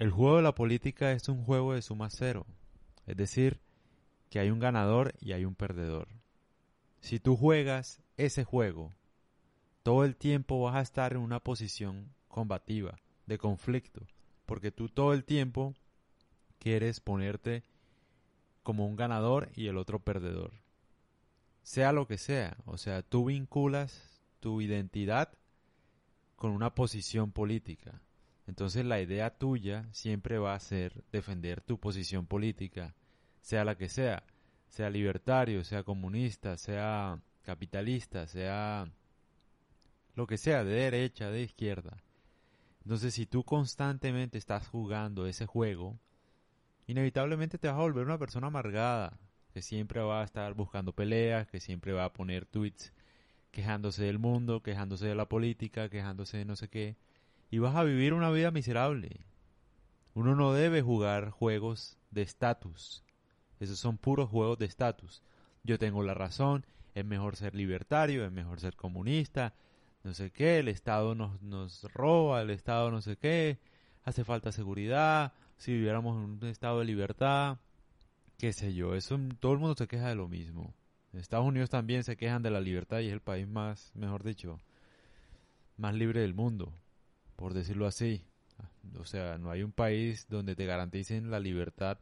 El juego de la política es un juego de suma cero. Es decir, que hay un ganador y hay un perdedor. Si tú juegas ese juego, todo el tiempo vas a estar en una posición combativa, de conflicto, porque tú todo el tiempo quieres ponerte como un ganador y el otro perdedor. Sea lo que sea, o sea, tú vinculas tu identidad con una posición política. Entonces la idea tuya siempre va a ser defender tu posición política, sea la que sea, sea libertario, sea comunista, sea capitalista, sea lo que sea, de derecha, de izquierda. Entonces si tú constantemente estás jugando ese juego, inevitablemente te vas a volver una persona amargada, que siempre va a estar buscando peleas, que siempre va a poner tweets quejándose del mundo, quejándose de la política, quejándose de no sé qué, y vas a vivir una vida miserable. Uno no debe jugar juegos de estatus. Esos son puros juegos de estatus. Yo tengo la razón, es mejor ser libertario, es mejor ser comunista, no sé qué, el Estado nos, nos roba, el Estado no sé qué, hace falta seguridad, si viviéramos en un estado de libertad, qué sé yo, eso todo el mundo se queja de lo mismo. Estados Unidos también se quejan de la libertad y es el país más, mejor dicho, más libre del mundo, por decirlo así. O sea, no hay un país donde te garanticen la libertad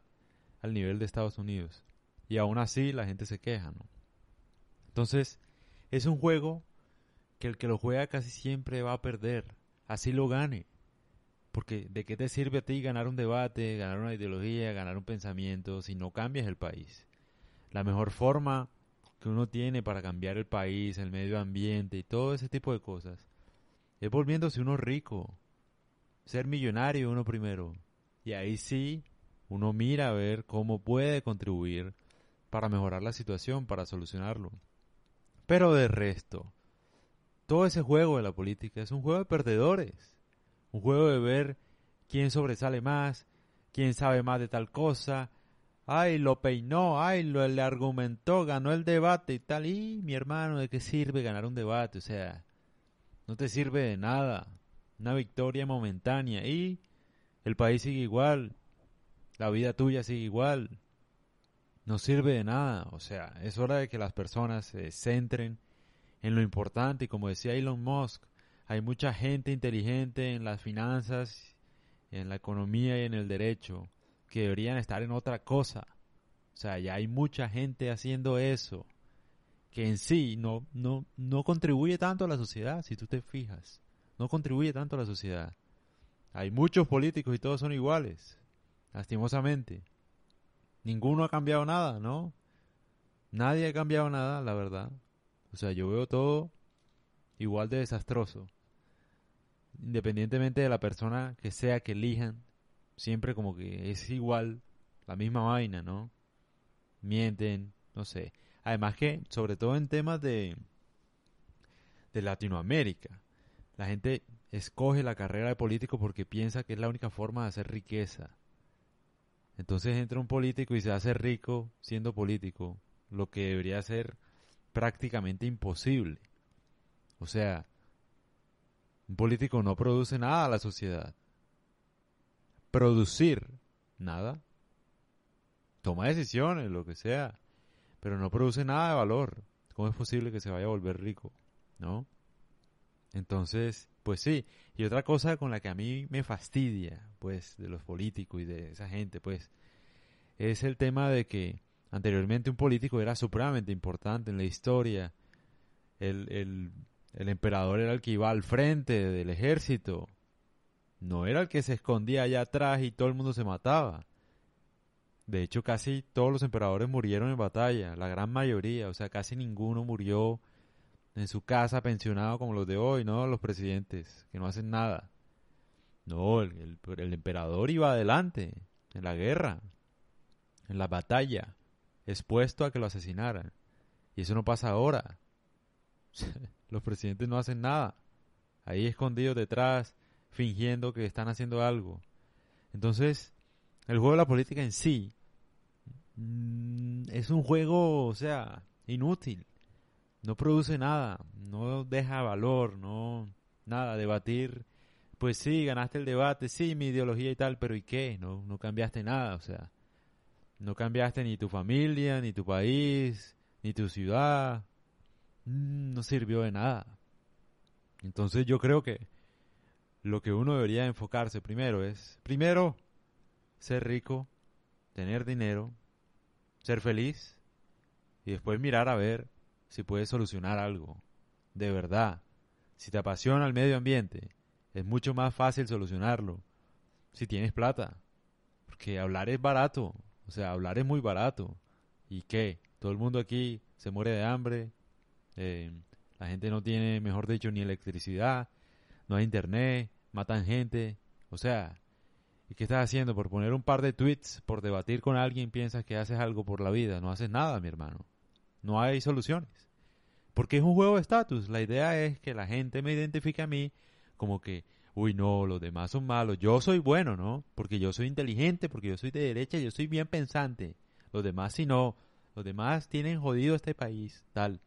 al nivel de Estados Unidos. Y aún así la gente se queja, ¿no? Entonces, es un juego que el que lo juega casi siempre va a perder, así lo gane. Porque ¿de qué te sirve a ti ganar un debate, ganar una ideología, ganar un pensamiento si no cambias el país? La mejor forma que uno tiene para cambiar el país, el medio ambiente y todo ese tipo de cosas es volviéndose uno rico, ser millonario uno primero. Y ahí sí uno mira a ver cómo puede contribuir para mejorar la situación, para solucionarlo. Pero de resto, todo ese juego de la política es un juego de perdedores. Un juego de ver quién sobresale más, quién sabe más de tal cosa. Ay, lo peinó, ay, lo le argumentó, ganó el debate y tal. Y mi hermano, ¿de qué sirve ganar un debate? O sea, no te sirve de nada. Una victoria momentánea y el país sigue igual. La vida tuya sigue igual. No sirve de nada. O sea, es hora de que las personas se centren en lo importante. Y como decía Elon Musk, hay mucha gente inteligente en las finanzas, en la economía y en el derecho que deberían estar en otra cosa. O sea, ya hay mucha gente haciendo eso que en sí no, no, no contribuye tanto a la sociedad, si tú te fijas. No contribuye tanto a la sociedad. Hay muchos políticos y todos son iguales, lastimosamente. Ninguno ha cambiado nada, ¿no? Nadie ha cambiado nada, la verdad. O sea, yo veo todo igual de desastroso independientemente de la persona que sea que elijan, siempre como que es igual, la misma vaina, ¿no? Mienten, no sé. Además que, sobre todo en temas de, de Latinoamérica, la gente escoge la carrera de político porque piensa que es la única forma de hacer riqueza. Entonces entra un político y se hace rico siendo político, lo que debería ser prácticamente imposible. O sea, un político no produce nada a la sociedad. Producir nada. Toma decisiones, lo que sea, pero no produce nada de valor. ¿Cómo es posible que se vaya a volver rico? ¿No? Entonces, pues sí. Y otra cosa con la que a mí me fastidia, pues, de los políticos y de esa gente, pues, es el tema de que anteriormente un político era supremamente importante en la historia. El, el el emperador era el que iba al frente del ejército. No era el que se escondía allá atrás y todo el mundo se mataba. De hecho, casi todos los emperadores murieron en batalla, la gran mayoría, o sea, casi ninguno murió en su casa pensionado como los de hoy, ¿no? Los presidentes, que no hacen nada. No, el, el emperador iba adelante, en la guerra, en la batalla, expuesto a que lo asesinaran. Y eso no pasa ahora. Los presidentes no hacen nada. Ahí escondidos detrás, fingiendo que están haciendo algo. Entonces, el juego de la política en sí mm, es un juego, o sea, inútil. No produce nada, no deja valor, no nada. Debatir pues sí, ganaste el debate, sí, mi ideología y tal, pero ¿y qué? No, no cambiaste nada, o sea, no cambiaste ni tu familia, ni tu país, ni tu ciudad, mm, no sirvió de nada. Entonces yo creo que lo que uno debería enfocarse primero es, primero, ser rico, tener dinero, ser feliz y después mirar a ver si puedes solucionar algo. De verdad, si te apasiona el medio ambiente, es mucho más fácil solucionarlo si tienes plata. Porque hablar es barato. O sea, hablar es muy barato. ¿Y qué? Todo el mundo aquí se muere de hambre. Eh, la gente no tiene, mejor dicho, ni electricidad. No hay internet. Matan gente. O sea, ¿y qué estás haciendo? Por poner un par de tweets, por debatir con alguien, piensas que haces algo por la vida. No haces nada, mi hermano. No hay soluciones. Porque es un juego de estatus. La idea es que la gente me identifique a mí como que, uy, no, los demás son malos, yo soy bueno, ¿no? Porque yo soy inteligente, porque yo soy de derecha, yo soy bien pensante. Los demás si no, los demás tienen jodido este país, tal.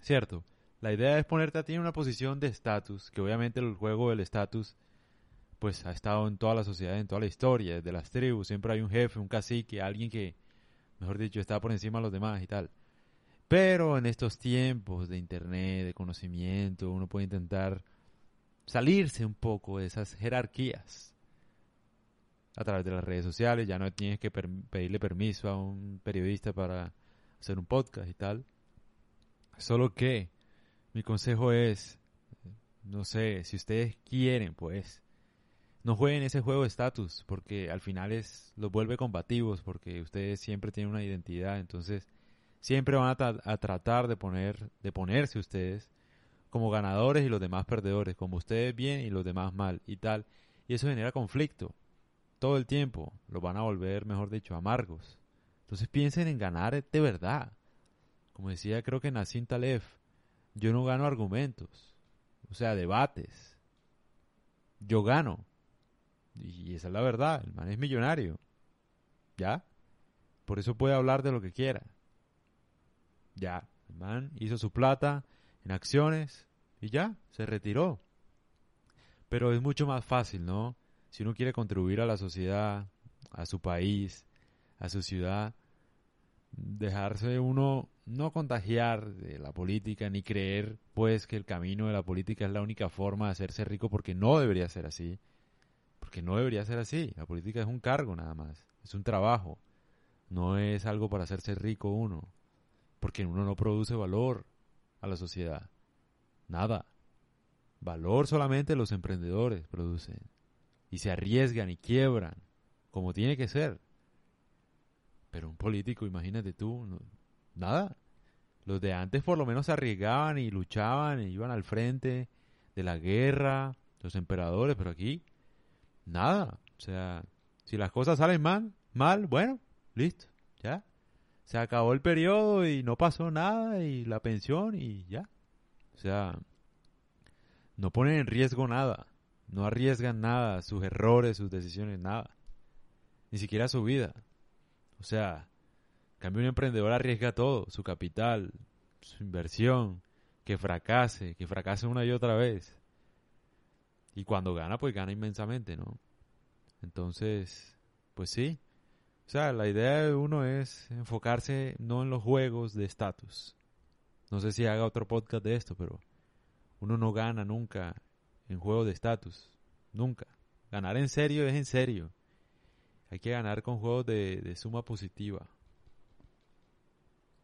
¿Cierto? La idea es ponerte a ti en una posición de estatus, que obviamente el juego del estatus pues ha estado en toda la sociedad, en toda la historia, desde las tribus, siempre hay un jefe, un cacique, alguien que, mejor dicho, está por encima de los demás y tal. Pero en estos tiempos de internet, de conocimiento, uno puede intentar salirse un poco de esas jerarquías a través de las redes sociales. Ya no tienes que pedirle permiso a un periodista para hacer un podcast y tal. Solo que mi consejo es, no sé, si ustedes quieren, pues, no jueguen ese juego de estatus, porque al final es los vuelve combativos, porque ustedes siempre tienen una identidad, entonces siempre van a, tratar de poner, de ponerse ustedes como ganadores y los demás perdedores, como ustedes bien y los demás mal y tal. Y eso genera conflicto todo el tiempo. Los van a volver, mejor dicho, amargos. Entonces piensen en ganar de verdad. Como decía, creo que Nassim Taleb, yo no gano argumentos, o sea, debates. Yo gano. Y esa es la verdad, el man es millonario. ¿Ya? Por eso puede hablar de lo que quiera. Ya, el man hizo su plata, en acciones y ya, se retiró. Pero es mucho más fácil, ¿no? Si uno quiere contribuir a la sociedad, a su país, a su ciudad, dejarse uno no contagiar de la política ni creer pues que el camino de la política es la única forma de hacerse rico porque no debería ser así. Porque no debería ser así. La política es un cargo nada más. Es un trabajo. No es algo para hacerse rico uno. Porque uno no produce valor a la sociedad. Nada. Valor solamente los emprendedores producen. Y se arriesgan y quiebran, como tiene que ser. Pero un político, imagínate tú, nada. Los de antes por lo menos se arriesgaban y luchaban y iban al frente de la guerra, los emperadores, pero aquí, nada. O sea, si las cosas salen mal, mal, bueno, listo, ya se acabó el periodo y no pasó nada y la pensión y ya. O sea, no ponen en riesgo nada, no arriesgan nada, sus errores, sus decisiones, nada. Ni siquiera su vida. O sea, cambio un emprendedor arriesga todo, su capital, su inversión, que fracase, que fracase una y otra vez. Y cuando gana, pues gana inmensamente, ¿no? Entonces, pues sí, o sea, la idea de uno es enfocarse no en los juegos de estatus. No sé si haga otro podcast de esto, pero uno no gana nunca en juegos de estatus. Nunca. Ganar en serio es en serio. Hay que ganar con juegos de, de suma positiva.